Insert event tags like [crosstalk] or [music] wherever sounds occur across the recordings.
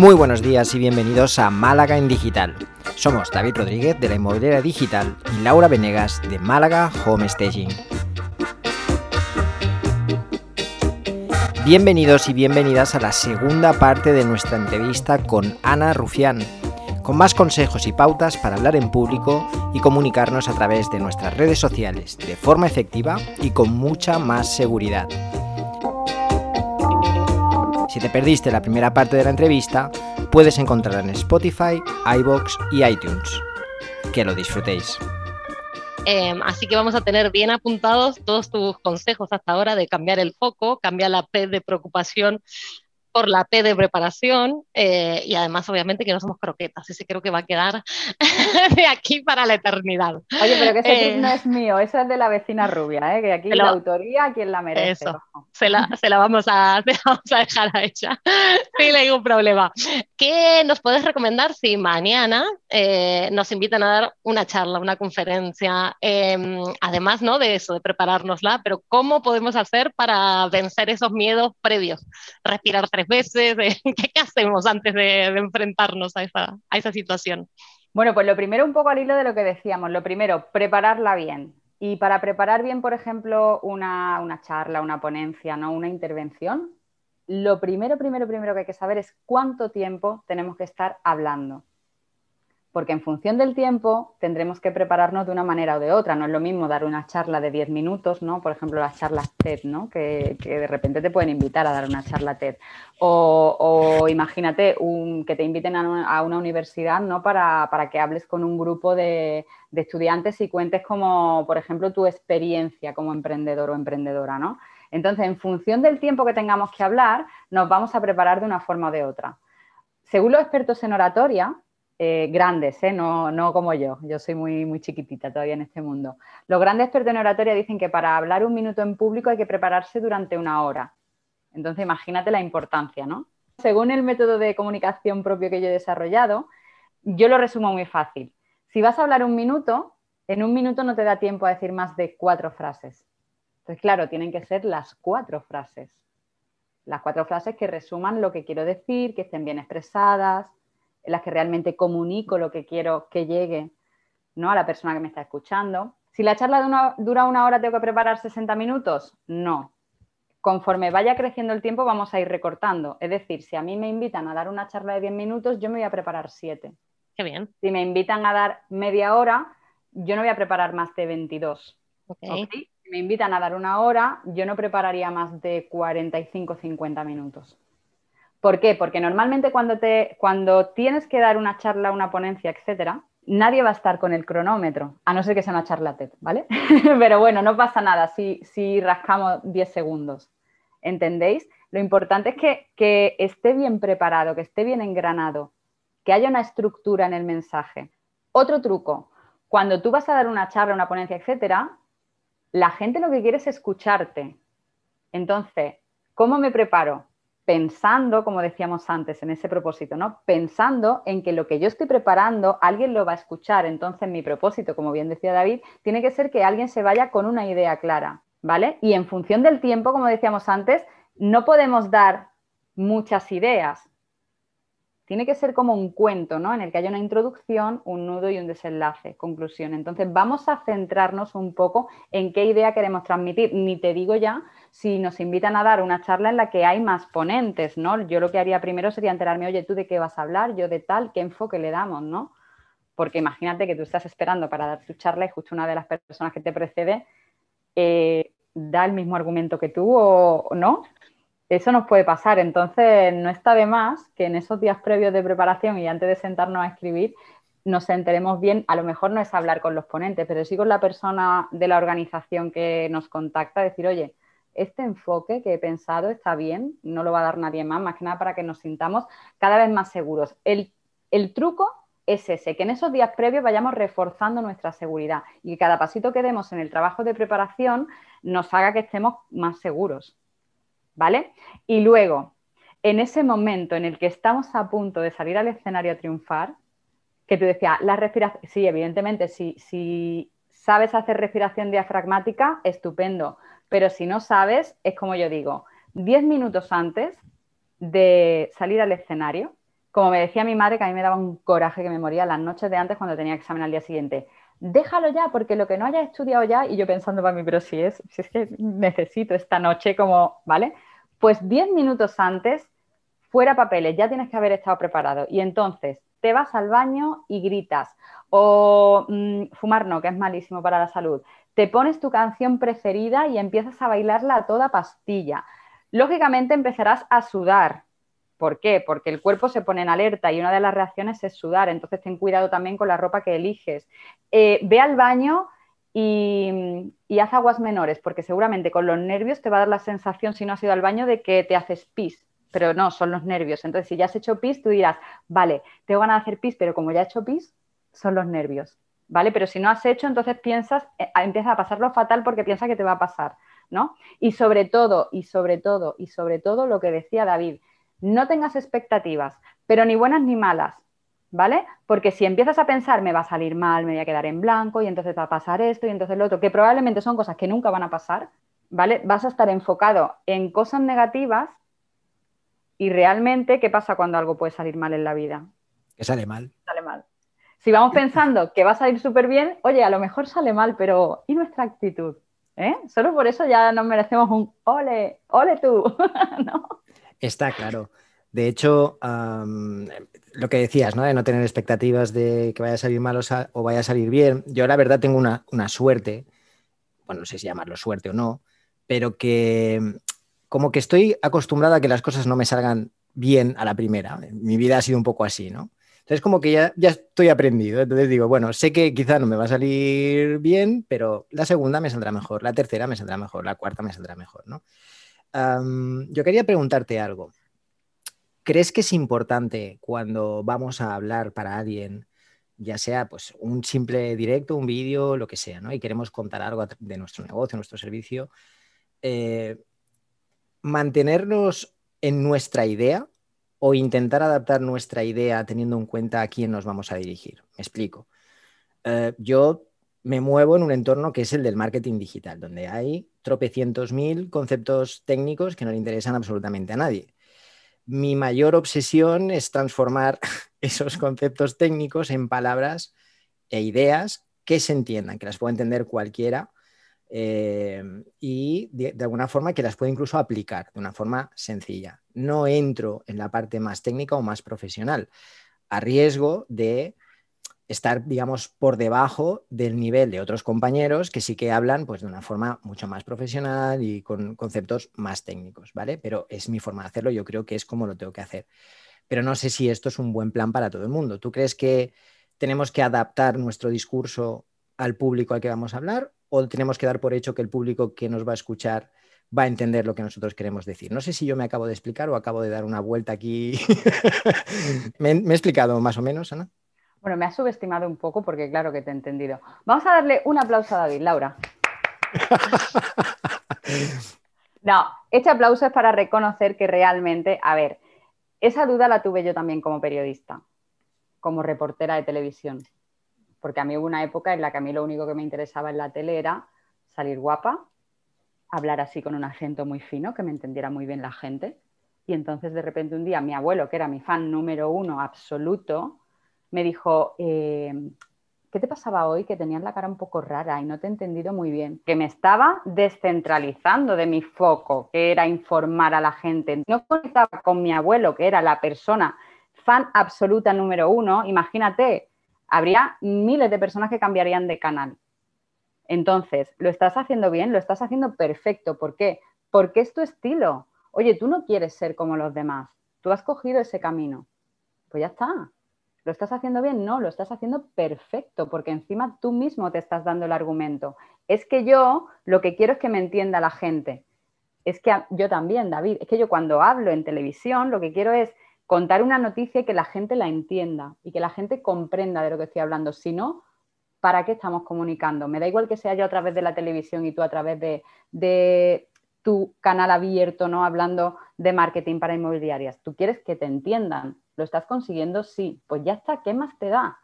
Muy buenos días y bienvenidos a Málaga en Digital. Somos David Rodríguez de la Inmobiliaria Digital y Laura Venegas de Málaga Home Staging. Bienvenidos y bienvenidas a la segunda parte de nuestra entrevista con Ana Rufián, con más consejos y pautas para hablar en público y comunicarnos a través de nuestras redes sociales de forma efectiva y con mucha más seguridad. Si te perdiste la primera parte de la entrevista, puedes encontrarla en Spotify, iBox y iTunes. Que lo disfrutéis. Em, así que vamos a tener bien apuntados todos tus consejos hasta ahora de cambiar el foco, cambiar la P de preocupación por la P de preparación eh, y además obviamente que no somos croquetas, ese creo que va a quedar [laughs] de aquí para la eternidad. Oye, pero que ese eh, no es mío, eso es de la vecina rubia, ¿eh? que aquí la autoría quien la merece. Eso, se la, se la, vamos a, [laughs] vamos a dejar a ella, [laughs] sin ningún problema. ¿Qué nos puedes recomendar si mañana eh, nos invitan a dar una charla, una conferencia, em, además ¿no? de eso, de preparárnosla, pero cómo podemos hacer para vencer esos miedos previos? Respirar veces? [laughs] ¿Qué, hacemos antes de, enfrentarnos a esa, a esa situación? Bueno, pues lo primero un poco al hilo de lo que decíamos. Lo primero, prepararla bien. Y para preparar bien, por ejemplo, una, una, charla, una ponencia, ¿no? una intervención, lo primero, primero, primero que hay que saber es cuánto tiempo tenemos que estar hablando porque en función del tiempo tendremos que prepararnos de una manera o de otra. No es lo mismo dar una charla de 10 minutos, ¿no? Por ejemplo, las charlas TED, ¿no? Que, de repente te pueden invitar a dar una charla TED. O, imagínate que te inviten a una, universidad, ¿no? Para, que hables con un grupo de, de, estudiantes y cuentes como, por ejemplo, tu experiencia como emprendedor o emprendedora, ¿no? Entonces, en función del tiempo que tengamos que hablar, nos vamos a preparar de una forma o de otra. Según los expertos en oratoria, eh, grandes, ¿eh? no, no, como yo, yo soy muy, muy chiquitita todavía en este mundo. Los grandes expertos en oratoria dicen que para hablar un minuto en público hay que prepararse durante una hora. Entonces imagínate la importancia, ¿no? Según el método de comunicación propio que yo he desarrollado, yo lo resumo muy fácil. Si vas a hablar un minuto, en un minuto no te da tiempo a decir más de cuatro frases. Entonces, claro, tienen que ser las cuatro frases. Las cuatro frases que resuman lo que quiero decir, que estén bien expresadas, en las que realmente comunico lo que quiero que llegue ¿no? a la persona que me está escuchando. Si la charla dura una hora, ¿tengo que preparar 60 minutos? No. Conforme vaya creciendo el tiempo, vamos a ir recortando. Es decir, si a mí me invitan a dar una charla de 10 minutos, yo me voy a preparar 7. Qué bien. Si me invitan a dar media hora, yo no voy a preparar más de 22. Si me invitan a dar una hora, yo no prepararía más de 45-50 minutos. ¿Por qué? Porque normalmente cuando, te, cuando tienes que dar una charla, una ponencia, etcétera, nadie va a estar con el cronómetro, a no ser que sea una charla TED, ¿vale? [laughs] Pero bueno, no pasa nada si, si rascamos 10 segundos. ¿Entendéis? Lo importante es que, que esté bien preparado, que esté bien engranado, que haya una estructura en el mensaje. Otro truco, cuando tú vas a dar una charla, una ponencia, etcétera, la gente lo que quiere es escucharte. Entonces, ¿cómo me preparo? pensando, como decíamos antes, en ese propósito, ¿no? Pensando en que lo que yo estoy preparando, alguien lo va a escuchar. Entonces, mi propósito, como bien decía David, tiene que ser que alguien se vaya con una idea clara, ¿vale? Y en función del tiempo, como decíamos antes, no podemos dar muchas ideas. Tiene que ser como un cuento, ¿no? En el que haya una introducción, un nudo y un desenlace, conclusión. Entonces, vamos a centrarnos un poco en qué idea queremos transmitir. Ni te digo ya si nos invitan a dar una charla en la que hay más ponentes, ¿no? Yo lo que haría primero sería enterarme, oye, ¿tú de qué vas a hablar? Yo de tal, ¿qué enfoque le damos, no? Porque imagínate que tú estás esperando para dar tu charla y justo una de las personas que te precede eh, da el mismo argumento que tú o no. Eso nos puede pasar, entonces no está de más que en esos días previos de preparación y antes de sentarnos a escribir nos enteremos bien, a lo mejor no es hablar con los ponentes, pero sí con la persona de la organización que nos contacta, decir, oye, este enfoque que he pensado está bien, no lo va a dar nadie más, más que nada para que nos sintamos cada vez más seguros. El, truco es ese, que en esos días previos vayamos reforzando nuestra seguridad y que cada pasito que demos en el trabajo de preparación nos haga que estemos más seguros. ¿Vale? Y luego, en ese momento en el que estamos a punto de salir al escenario a triunfar, que tú decías, la respiración, sí, evidentemente, si, si sabes hacer respiración diafragmática, estupendo, pero si no sabes, es como yo digo, 10 minutos antes de salir al escenario, como me decía mi madre, que a mí me daba un coraje que me moría las noches de antes cuando tenía examen al día siguiente. Déjalo ya, porque lo que no hayas estudiado ya, y yo pensando para mí, pero si es, si es que necesito esta noche como, ¿vale? Pues 10 minutos antes, fuera papeles, ya tienes que haber estado preparado. Y entonces te vas al baño y gritas. O mm, fumar no, que es malísimo para la salud. Te pones tu canción preferida y empiezas a bailarla a toda pastilla. Lógicamente empezarás a sudar, ¿Por qué? Porque el cuerpo se pone en alerta y una de las reacciones es sudar, entonces ten cuidado también con la ropa que eliges. Eh, ve al baño y, haz aguas menores, porque seguramente con los nervios te va a dar la sensación, si no has ido al baño, de que te haces pis, pero no, son los nervios. Entonces, si ya has hecho pis, tú dirás, vale, tengo ganas de hacer pis, pero como ya he hecho pis, son los nervios, ¿vale? Pero si no has hecho, entonces piensas, eh, empieza a pasarlo fatal porque piensas que te va a pasar, ¿no? Y sobre todo, y sobre todo, y sobre todo lo que decía David, no tengas expectativas, pero ni buenas ni malas, ¿vale? Porque si empiezas a pensar, me va a salir mal, me voy a quedar en blanco y entonces va a pasar esto y entonces lo otro, que probablemente son cosas que nunca van a pasar, ¿vale? Vas a estar enfocado en cosas negativas y realmente, ¿qué pasa cuando algo puede salir mal en la vida? Que sale mal. Sale mal. Si vamos pensando que va a salir súper bien, oye, a lo mejor sale mal, pero ¿y nuestra actitud? ¿Eh? Solo por eso ya nos merecemos un ole, ole tú, [laughs] ¿no? Está claro. De hecho, lo que decías, ¿no? De no tener expectativas de que vaya a salir mal o, vaya a salir bien. Yo la verdad tengo una, suerte, bueno, no sé si llamarlo suerte o no, pero que como que estoy acostumbrada a que las cosas no me salgan bien a la primera. Mi vida ha sido un poco así, ¿no? Entonces como que ya, ya estoy aprendido. Entonces digo, bueno, sé que quizá no me va a salir bien, pero la segunda me saldrá mejor, la tercera me saldrá mejor, la cuarta me saldrá mejor, ¿no? yo quería preguntarte algo. ¿Crees que es importante cuando vamos a hablar para alguien, ya sea pues un simple directo, un vídeo, lo que sea, ¿no? Y queremos contar algo de nuestro negocio, nuestro servicio, eh, mantenernos en nuestra idea o intentar adaptar nuestra idea teniendo en cuenta a quién nos vamos a dirigir. Me explico. Eh, yo me muevo en un entorno que es el del marketing digital, donde hay tropecientos mil conceptos técnicos que no le interesan absolutamente a nadie. Mi mayor obsesión es transformar [laughs] esos conceptos técnicos en palabras e ideas que se entiendan, que las pueda entender cualquiera eh, y de, de, alguna forma que las pueda incluso aplicar de una forma sencilla. No entro en la parte más técnica o más profesional, a riesgo de estar, digamos, por debajo del nivel de otros compañeros que sí que hablan pues, de una forma mucho más profesional y con conceptos más técnicos, ¿vale? Pero es mi forma de hacerlo, yo creo que es como lo tengo que hacer. Pero no sé si esto es un buen plan para todo el mundo. ¿Tú crees que tenemos que adaptar nuestro discurso al público al que vamos a hablar o tenemos que dar por hecho que el público que nos va a escuchar va a entender lo que nosotros queremos decir. No sé si yo me acabo de explicar o acabo de dar una vuelta aquí. [laughs] ¿Me, he explicado más o menos, Ana? Bueno, me has subestimado un poco porque claro que te he entendido. Vamos a darle un aplauso a David, Laura. [laughs] No, este aplauso es para reconocer que realmente, a ver, esa duda la tuve yo también como periodista, como reportera de televisión, porque a mí hubo una época en la que a mí lo único que me interesaba en la tele era salir guapa, hablar así con un acento muy fino, que me entendiera muy bien la gente, y entonces de repente un día mi abuelo, que era mi fan número uno absoluto, me dijo, eh, ¿qué te pasaba hoy? Que tenías la cara un poco rara y no te he entendido muy bien. Que me estaba descentralizando de mi foco, que era informar a la gente. No conectaba con mi abuelo, que era la persona fan absoluta número uno. Imagínate, habría miles de personas que cambiarían de canal. Entonces, ¿lo estás haciendo bien? ¿Lo estás haciendo perfecto? ¿Por qué? Porque es tu estilo. Oye, tú no quieres ser como los demás. Tú has cogido ese camino. Pues ya está. ¿Lo estás haciendo bien? No, lo estás haciendo perfecto, porque encima tú mismo te estás dando el argumento. Es que yo lo que quiero es que me entienda la gente. Es que yo también, David, es que yo cuando hablo en televisión lo que quiero es contar una noticia y que la gente la entienda y que la gente comprenda de lo que estoy hablando. Si no, ¿para qué estamos comunicando? Me da igual que sea yo a través de la televisión y tú a través de, de tu canal abierto, ¿no? Hablando de marketing para inmobiliarias. Tú quieres que te entiendan. ¿Lo estás consiguiendo? Sí. Pues ya está, ¿qué más te da?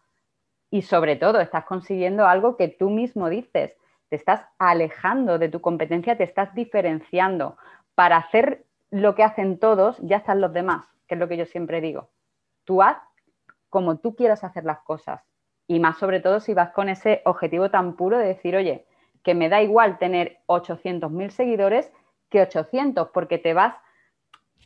Y sobre todo, estás consiguiendo algo que tú mismo dices. Te estás alejando de tu competencia, te estás diferenciando. Para hacer lo que hacen todos, ya están los demás, que es lo que yo siempre digo. tú haz como tú quieras hacer las cosas. Y más sobre todo si vas con ese objetivo tan puro de decir, oye, que me da igual tener 800.000 seguidores que 800, porque te vas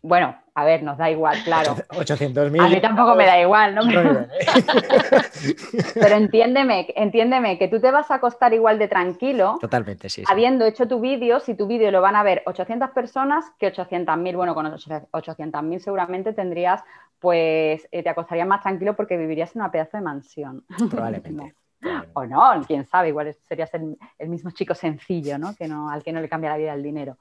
bueno, a ver, nos da igual, claro. [laughs] 800.000. A mí tampoco me da igual, ¿no? [laughs] [laughs] Pero entiéndeme, entiéndeme que tú te vas a acostar igual de tranquilo. Totalmente, sí. Habiendo hecho tu vídeo, si tu vídeo lo van a ver 800 personas que 800.000, bueno, con 800.000 seguramente tendrías, pues eh, te acostarías más tranquilo porque vivirías en una pedazo de mansión. Probablemente. O no, quién sabe, igual serías el, mismo chico sencillo, ¿no? Que no, al que no le cambia la vida el dinero.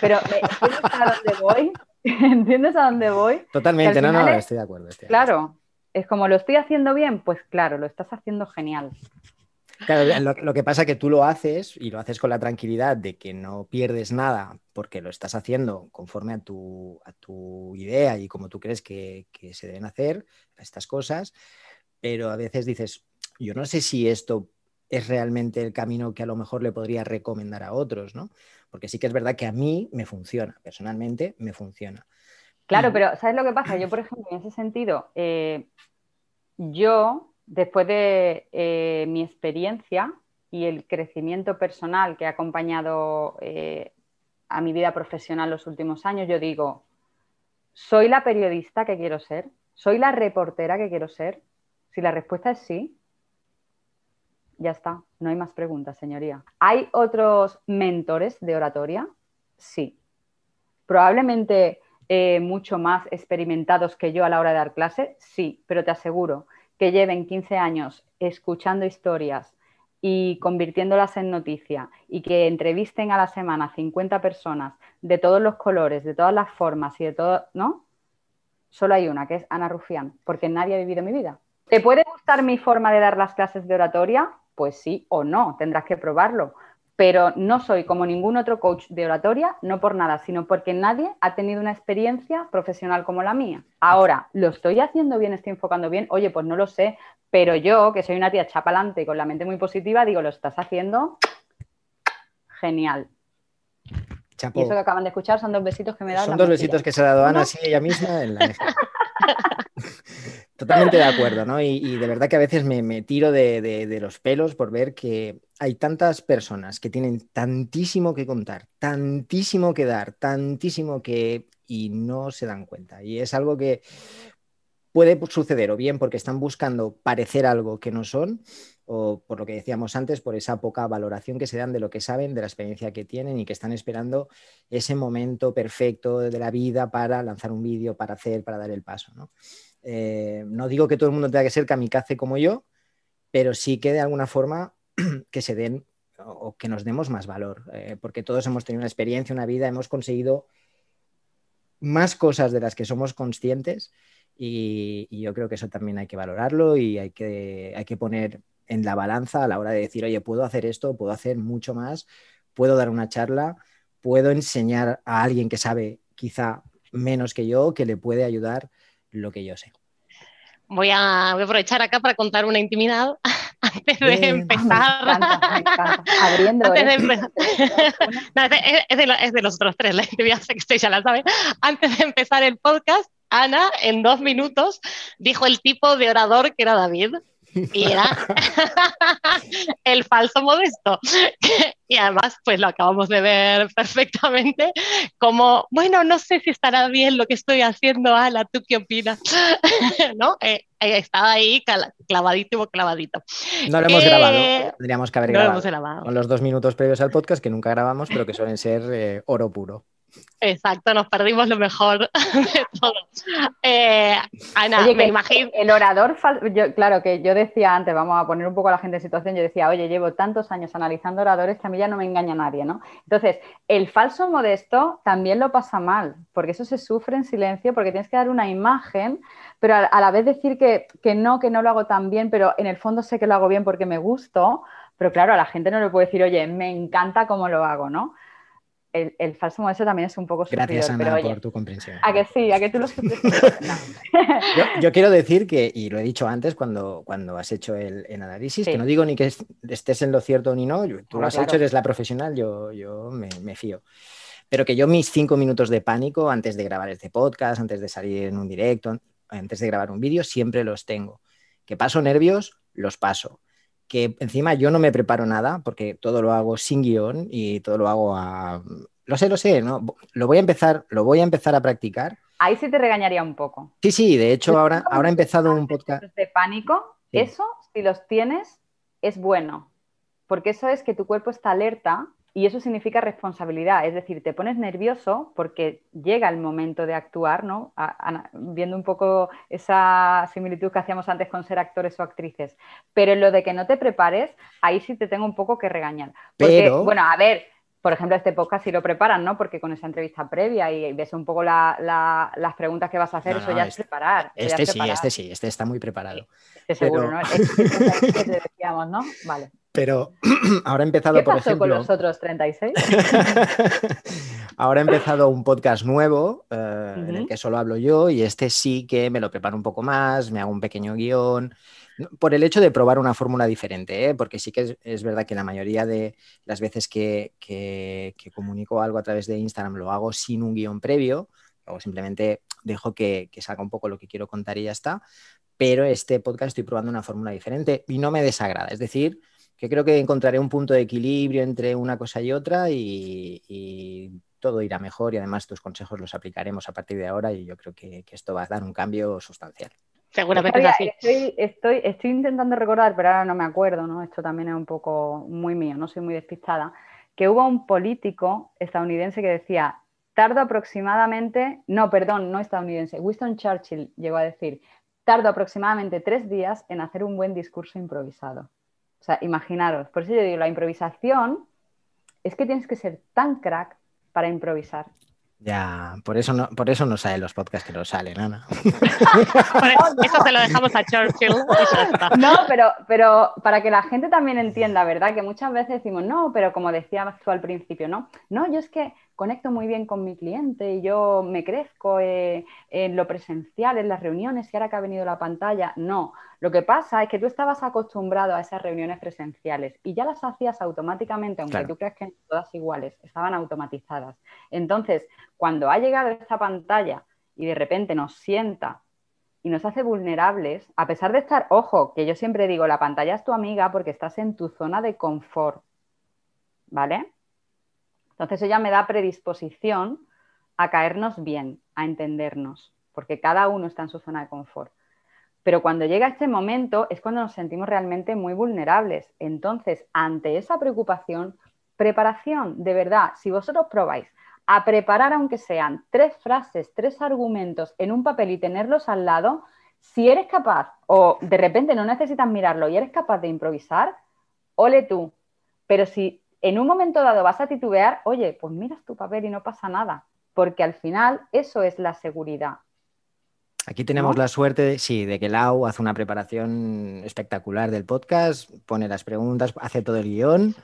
Pero ¿entiendes a dónde voy? [laughs] ¿Entiendes a dónde voy? Totalmente, no, no, estoy de acuerdo. claro, es como lo estoy haciendo bien, pues claro, lo estás haciendo genial. Claro, lo, que pasa es que tú lo haces y lo haces con la tranquilidad de que no pierdes nada porque lo estás haciendo conforme a tu, a tu idea y como tú crees que, que se deben hacer estas cosas, pero a veces dices, yo no sé si esto es realmente el camino que a lo mejor le podría recomendar a otros, ¿no? Porque sí que es verdad que a mí me funciona, personalmente me funciona. Claro, pero ¿sabes lo que pasa? Yo, por ejemplo, en ese sentido, eh, yo, después de eh, mi experiencia y el crecimiento personal que ha acompañado eh, a mi vida profesional los últimos años, yo digo, ¿soy la periodista que quiero ser? ¿Soy la reportera que quiero ser? Si la respuesta es sí, ya está, no hay más preguntas, señoría. ¿Hay otros mentores de oratoria? Sí. Probablemente eh, mucho más experimentados que yo a la hora de dar clase, sí, pero te aseguro que lleven 15 años escuchando historias y convirtiéndolas en noticia y que entrevisten a la semana 50 personas de todos los colores, de todas las formas y de todo, ¿no? Solo hay una, que es Ana Rufián, porque nadie ha vivido mi vida. ¿Te puede gustar mi forma de dar las clases de oratoria? Pues sí o no, tendrás que probarlo. Pero no soy como ningún otro coach de oratoria, no por nada, sino porque nadie ha tenido una experiencia profesional como la mía. Ahora, ¿lo estoy haciendo bien, estoy enfocando bien? Oye, pues no lo sé, pero yo, que soy una tía chapalante con la mente muy positiva, digo, lo estás haciendo genial. Y eso que acaban de escuchar son dos besitos que me da. Son dos besitos que se ha dado Ana, sí, ella misma en la [laughs] [laughs] [laughs] Totalmente de acuerdo, ¿no? Y, de verdad que a veces me, tiro de, los pelos por ver que hay tantas personas que tienen tantísimo que contar, tantísimo que dar, tantísimo que... y no se dan cuenta. Y es algo que puede suceder o bien porque están buscando parecer algo que no son o por lo que decíamos antes, por esa poca valoración que se dan de lo que saben, de la experiencia que tienen y que están esperando ese momento perfecto de la vida para lanzar un vídeo, para hacer, para dar el paso. ¿no? Eh, no digo que todo el mundo tenga que ser kamikaze como yo, pero sí que de alguna forma [clears throat] que se den o que nos demos más valor, eh, porque todos hemos tenido una experiencia, una vida, hemos conseguido más cosas de las que somos conscientes y, yo creo que eso también hay que valorarlo y hay que, hay que poner en la balanza a la hora de decir, oye, puedo hacer esto, puedo hacer mucho más, puedo dar una charla, puedo enseñar a alguien que sabe quizá menos que yo, que le puede ayudar lo que yo sé. Voy a, aprovechar acá para contar una intimidad [laughs] antes de empezar. Abriendo. es, de los otros tres, la intimidad sé que usted ya la sabe. Antes de empezar el podcast, Ana, en dos minutos, dijo el tipo de orador que era David y era [laughs] el falso modesto. y además, pues lo acabamos de ver perfectamente, como, bueno, no sé si estará bien lo que estoy haciendo, Ala, ¿tú qué opinas? [laughs] ¿No? Eh, eh, estaba ahí clavadito, clavadito. No lo hemos grabado, tendríamos que haber grabado, Con los dos minutos previos al podcast que nunca grabamos, pero que suelen ser eh, oro puro. Exacto, nos perdimos lo mejor [laughs] de todo. Eh, Ana, me imagino. El orador, claro que yo decía antes, vamos a poner un poco a la gente en situación, yo decía, oye, llevo tantos años analizando oradores que a mí ya no me engaña nadie, ¿no? Entonces, el falso modesto también lo pasa mal, porque eso se sufre en silencio, porque tienes que dar una imagen, pero a, la vez decir que, que no, que no lo hago tan bien, pero en el fondo sé que lo hago bien porque me gusto, pero claro, a la gente no le puedo decir, oye, me encanta cómo lo hago, ¿no? El, falso modesto también es un poco Gracias, Ana, por tu comprensión. A que sí, a que tú lo [laughs] yo, yo, quiero decir que, y lo he dicho antes cuando, cuando has hecho el, análisis, que no digo ni que estés en lo cierto ni no, tú lo has hecho, eres la profesional, yo, yo me, me fío. Pero que yo mis cinco minutos de pánico antes de grabar este podcast, antes de salir en un directo, antes de grabar un vídeo, siempre los tengo. Que paso nervios, los paso. Que encima yo no me preparo nada porque todo lo hago sin guion y todo lo hago a... Lo sé, lo sé, ¿no? Lo voy a empezar, lo voy a empezar a practicar. Ahí sí te regañaría un poco. Sí, sí, de hecho ahora, ahora he empezado un podcast. De pánico, eso, si los tienes, es bueno. Porque eso es que tu cuerpo está alerta y eso significa responsabilidad, es decir, te pones nervioso porque llega el momento de actuar, ¿no? viendo un poco esa similitud que hacíamos antes con ser actores o actrices. Pero en lo de que no te prepares, ahí sí te tengo un poco que regañar. Pero... bueno, a ver, por ejemplo, este podcast sí lo preparan, ¿no? Porque con esa entrevista previa y ves un poco las preguntas que vas a hacer, eso ya es este preparar. Este sí, este sí, este está muy preparado. Este seguro, ¿no? [laughs] Este que decíamos, ¿no? Vale. Pero [clears throat] ahora he empezado, ¿Qué por pasó con los otros 36? ahora he empezado un podcast nuevo eh, en el que solo hablo yo y este sí que me lo preparo un poco más, me hago un pequeño guion, por el hecho de probar una fórmula diferente, ¿eh? porque sí que es, verdad que la mayoría de las veces que, comunico algo a través de Instagram lo hago sin un guion previo, o simplemente dejo que, salga un poco lo que quiero contar y ya está, pero este podcast estoy probando una fórmula diferente y no me desagrada, es decir, que creo que encontraré un punto de equilibrio entre una cosa y otra y, todo irá mejor y además tus consejos los aplicaremos a partir de ahora y yo creo que esto va a dar un cambio sustancial. Seguramente es así. Estoy, estoy, intentando recordar, pero ahora no me acuerdo, ¿no? Esto también es un poco muy mío, no soy muy despistada, que hubo un político estadounidense que decía, tardo aproximadamente, no, perdón, no estadounidense, Winston Churchill llegó a decir, tardo aproximadamente tres días en hacer un buen discurso improvisado. O sea, imaginaros, por eso yo digo, la improvisación es que tienes que ser tan crack para improvisar. Ya, por eso no, por eso no salen los podcasts que no salen, Ana. eso se lo dejamos a Churchill. [laughs] No, pero, pero para que la gente también entienda, ¿verdad? Que muchas veces decimos, no, pero como decías tú al principio, ¿no? No, yo es que conecto muy bien con mi cliente y yo me crezco eh, en lo presencial, en las reuniones y ahora que ha venido la pantalla. No, lo que pasa es que tú estabas acostumbrado a esas reuniones presenciales y ya las hacías automáticamente, aunque tú creas que no todas iguales, estaban automatizadas. Entonces, cuando ha llegado esta pantalla y de repente nos sienta y nos hace vulnerables, a pesar de estar, ojo, que yo siempre digo, la pantalla es tu amiga porque estás en tu zona de confort, ¿vale? Entonces ya me da predisposición a caernos bien, a entendernos, porque cada uno está en su zona de confort. Pero cuando llega este momento es cuando nos sentimos realmente muy vulnerables. Entonces, ante esa preocupación, preparación, de verdad, si vosotros probáis a preparar, aunque sean tres frases, tres argumentos en un papel y tenerlos al lado, si eres capaz o de repente no necesitas mirarlo y eres capaz de improvisar, ole tú. Pero si en un momento dado vas a titubear, oye, pues miras tu papel y no pasa nada, porque al final eso es la seguridad. Aquí tenemos la suerte, de, sí, de que Lau hace una preparación espectacular del podcast, pone las preguntas, hace todo el guion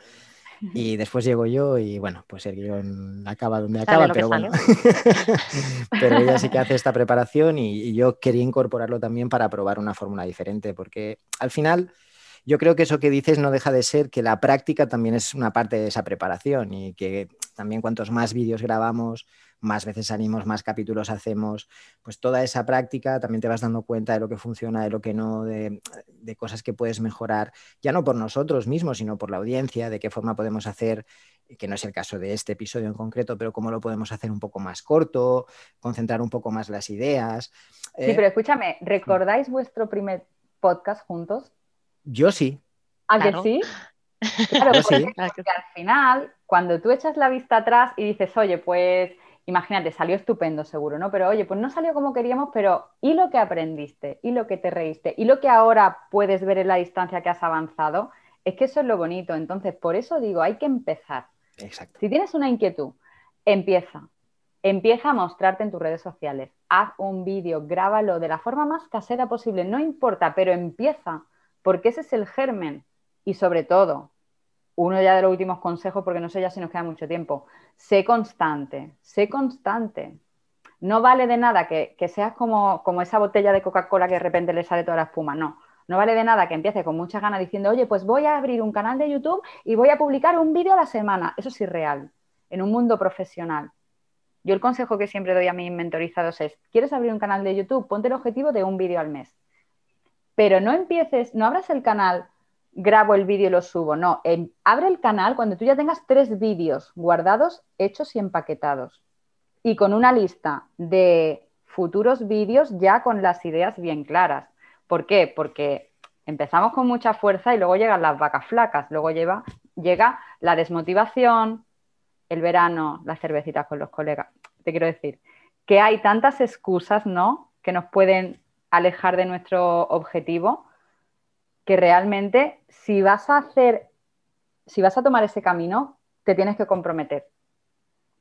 y [laughs] después llego yo y bueno, pues el guion acaba donde acaba, pero bueno. [laughs] pero ella sí que hace esta [laughs] preparación y yo quería incorporarlo también para probar una fórmula diferente, porque al final yo creo que eso que dices no deja de ser que la práctica también es una parte de esa preparación y que también cuantos más vídeos grabamos, más veces salimos, más capítulos hacemos, pues toda esa práctica también te vas dando cuenta de lo que funciona, de lo que no, de, cosas que puedes mejorar, ya no por nosotros mismos, sino por la audiencia, de qué forma podemos hacer, que no es el caso de este episodio en concreto, pero cómo lo podemos hacer un poco más corto, concentrar un poco más las ideas. Sí, pero eh, escúchame, ¿recordáis vuestro primer podcast juntos? Yo sí. ¿A que sí? [laughs] Claro, porque, al final, cuando tú echas la vista atrás y dices, oye, pues imagínate, salió estupendo seguro, ¿no? Pero oye, pues no salió como queríamos, pero ¿y lo que aprendiste? ¿Y lo que te reíste? ¿Y lo que ahora puedes ver en la distancia que has avanzado? Es que eso es lo bonito. Entonces, por eso digo, hay que empezar. Exacto. Si tienes una inquietud, empieza. Empieza a mostrarte en tus redes sociales. Haz un vídeo, grábalo de la forma más casera posible, no importa, pero empieza porque ese es el germen. Y sobre todo, uno ya de los últimos consejos, porque no sé ya si nos queda mucho tiempo, sé constante, sé constante. No vale de nada que, seas como, como esa botella de Coca-Cola que de repente le sale toda la espuma, no. No vale de nada que empiece con muchas ganas diciendo, oye, pues voy a abrir un canal de YouTube y voy a publicar un vídeo a la semana. Eso es irreal, en un mundo profesional. Yo el consejo que siempre doy a mis mentorizados es, ¿quieres abrir un canal de YouTube? Ponte el objetivo de un vídeo al mes. Pero no empieces, no abras el canal, grabo el vídeo y lo subo. No, abre el canal cuando tú ya tengas tres vídeos guardados, hechos y empaquetados. Y con una lista de futuros vídeos ya con las ideas bien claras. ¿Por qué? Porque empezamos con mucha fuerza y luego llegan las vacas flacas, luego llega la desmotivación, el verano, las cervecitas con los colegas. Te quiero decir que hay tantas excusas, ¿no? Que nos pueden alejar de nuestro objetivo, que realmente si vas a hacer, si vas a tomar ese camino, te tienes que comprometer,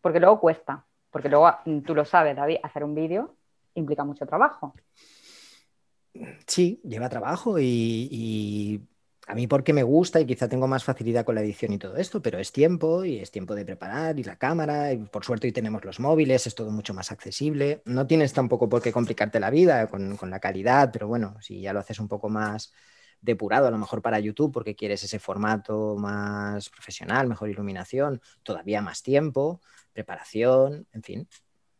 porque luego cuesta, porque luego tú lo sabes, David, hacer un vídeo implica mucho trabajo. Sí, lleva trabajo y a mí porque me gusta y quizá tengo más facilidad con la edición y todo esto, pero es tiempo y es tiempo de preparar y la cámara y por suerte hoy tenemos los móviles, es todo mucho más accesible. No tienes tampoco por qué complicarte la vida con, la calidad, pero bueno, si ya lo haces un poco más depurado, a lo mejor para YouTube porque quieres ese formato más profesional, mejor iluminación, todavía más tiempo, preparación, en fin,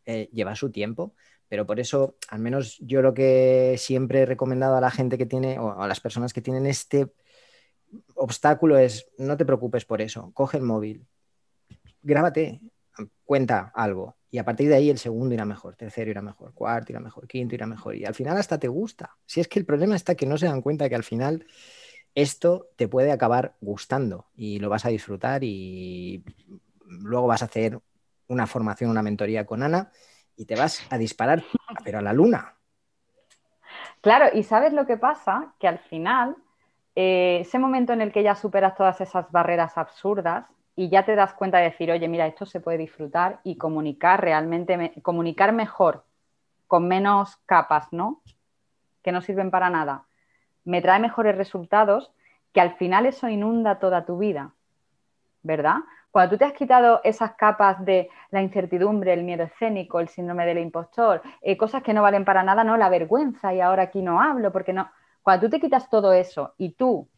eh, lleva su tiempo. Pero por eso, al menos yo lo que siempre he recomendado a la gente que tiene, o a las personas que tienen este obstáculo es, no te preocupes por eso, coge el móvil, grábate, cuenta algo y a partir de ahí el segundo irá mejor, tercero irá mejor, cuarto irá mejor, quinto irá mejor y al final hasta te gusta. Si es que el problema está que no se dan cuenta que al final esto te puede acabar gustando y lo vas a disfrutar y luego vas a hacer una formación, una mentoría con Ana y te vas a disparar, [laughs] pero a la luna. Claro, y sabes lo que pasa, que al final eh, ese momento en el que ya superas todas esas barreras absurdas y ya te das cuenta de decir, oye, mira, esto se puede disfrutar y comunicar realmente, comunicar mejor, con menos capas, ¿no? Que no sirven para nada. Me trae mejores resultados que al final eso inunda toda tu vida, ¿verdad? Cuando tú te has quitado esas capas de la incertidumbre, el miedo escénico, el síndrome del impostor, eh, cosas que no valen para nada, no, la vergüenza y ahora aquí no hablo porque no cuando tú te quitas todo eso y tú,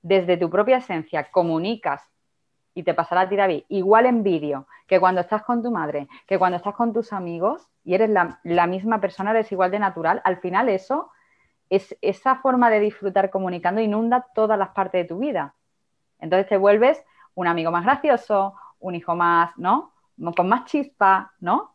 desde tu propia esencia, comunicas y te pasará a ti, David, igual en vídeo que cuando estás con tu madre, que cuando estás con tus amigos y eres la, misma persona, eres igual de natural, al final eso, es, esa forma de disfrutar comunicando inunda todas las partes de tu vida. Entonces te vuelves un amigo más gracioso, un hijo más, ¿no? Con más chispa, ¿no?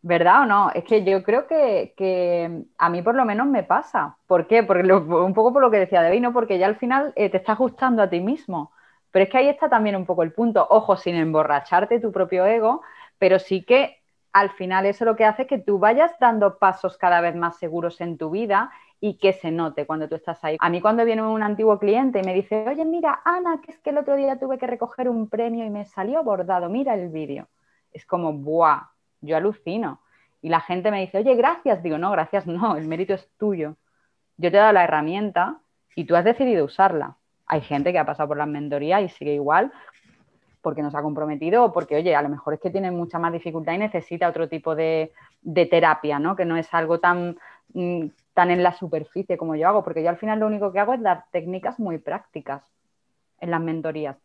¿Verdad o no? Es que yo creo que, a mí por lo menos me pasa. ¿Por qué? Porque un poco por lo que decía David, ¿no? Porque ya al final eh, te estás gustando a ti mismo. Pero es que ahí está también un poco el punto. Ojo, sin emborracharte tu propio ego, pero sí que al final eso lo que hace es que tú vayas dando pasos cada vez más seguros en tu vida y que se note cuando tú estás ahí. A mí cuando viene un antiguo cliente y me dice, oye, mira, Ana, que es que el otro día tuve que recoger un premio y me salió bordado, mira el vídeo. Es como, ¡buah! yo alucino. Y la gente me dice, oye, gracias. Digo, no, gracias no, el mérito es tuyo. Yo te he dado la herramienta y tú has decidido usarla. Hay gente que ha pasado por la mentoría y sigue igual porque nos ha comprometido o porque, oye, a lo mejor es que tiene mucha más dificultad y necesita otro tipo de, terapia, ¿no? Que no es algo tan, mm, tan en la superficie como yo hago, porque yo al final lo único que hago es dar técnicas muy prácticas en las mentorías.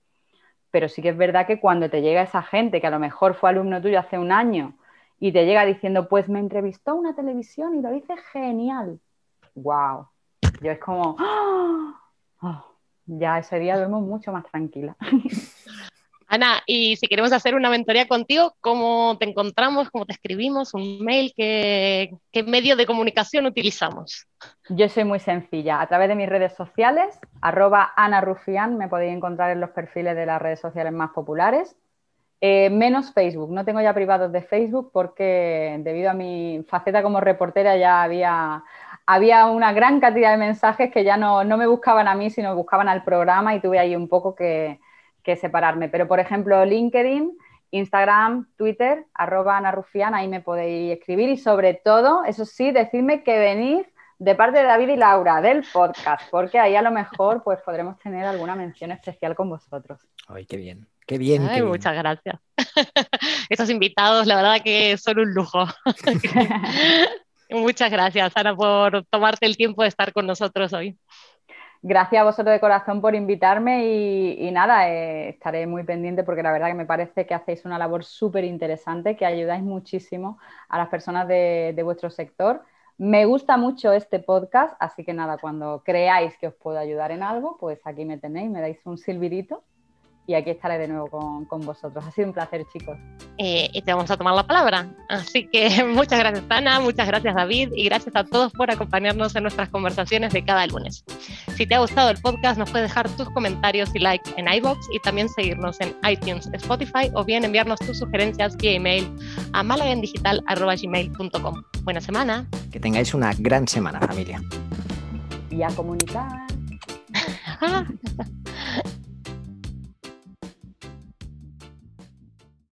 Pero sí que es verdad que cuando te llega esa gente que a lo mejor fue alumno tuyo hace un año y te llega diciendo, pues me entrevistó una televisión y lo hice genial. ¡Wow! Yo es como, ¡ah! Ya ese día duermo mucho más tranquila. [laughs] Ana, y si queremos hacer una mentoría contigo, ¿cómo te encontramos? ¿Cómo te escribimos? ¿Un mail? ¿Qué, qué medio de comunicación utilizamos? Yo soy muy sencilla. A través de mis redes sociales, arroba Ana Rufián, me podéis encontrar en los perfiles de las redes sociales más populares. Eh, menos Facebook, no tengo ya privados de Facebook porque debido a mi faceta como reportera ya había, había una gran cantidad de mensajes que ya no, me buscaban a mí, sino buscaban al programa y tuve ahí un poco que, separarme. Pero, por ejemplo, LinkedIn, Instagram, Twitter, arroba Ana Rufián, ahí me podéis escribir y sobre todo, eso sí, decidme que venís de parte de David y Laura del podcast, porque ahí a lo mejor pues podremos tener alguna mención especial con vosotros. Ay, qué bien. Qué bien. muchas gracias. [laughs] Estos invitados, la verdad que son un lujo. [laughs] muchas gracias, Ana, por tomarte el tiempo de estar con nosotros hoy. gracias a vosotros de corazón por invitarme y, nada, eh, estaré muy pendiente porque la verdad que me parece que hacéis una labor súper interesante, que ayudáis muchísimo a las personas de, de vuestro sector. Me gusta mucho este podcast, así que nada, cuando creáis que os puedo ayudar en algo, pues aquí me tenéis, me dais un silbidito y aquí estaré de nuevo con, vosotros. Ha sido un placer, chicos. Eh, y te vamos a tomar la palabra. Así que [laughs] muchas gracias, Ana, muchas gracias, David, y gracias a todos por acompañarnos en nuestras conversaciones de cada lunes. Si te ha gustado el podcast, nos puedes dejar tus comentarios y like en iBox y también seguirnos en iTunes, Spotify o bien enviarnos tus sugerencias vía email a malagendigital.gmail.com. Buena semana. Que tengáis una gran semana, familia. Y a comunicar. [laughs]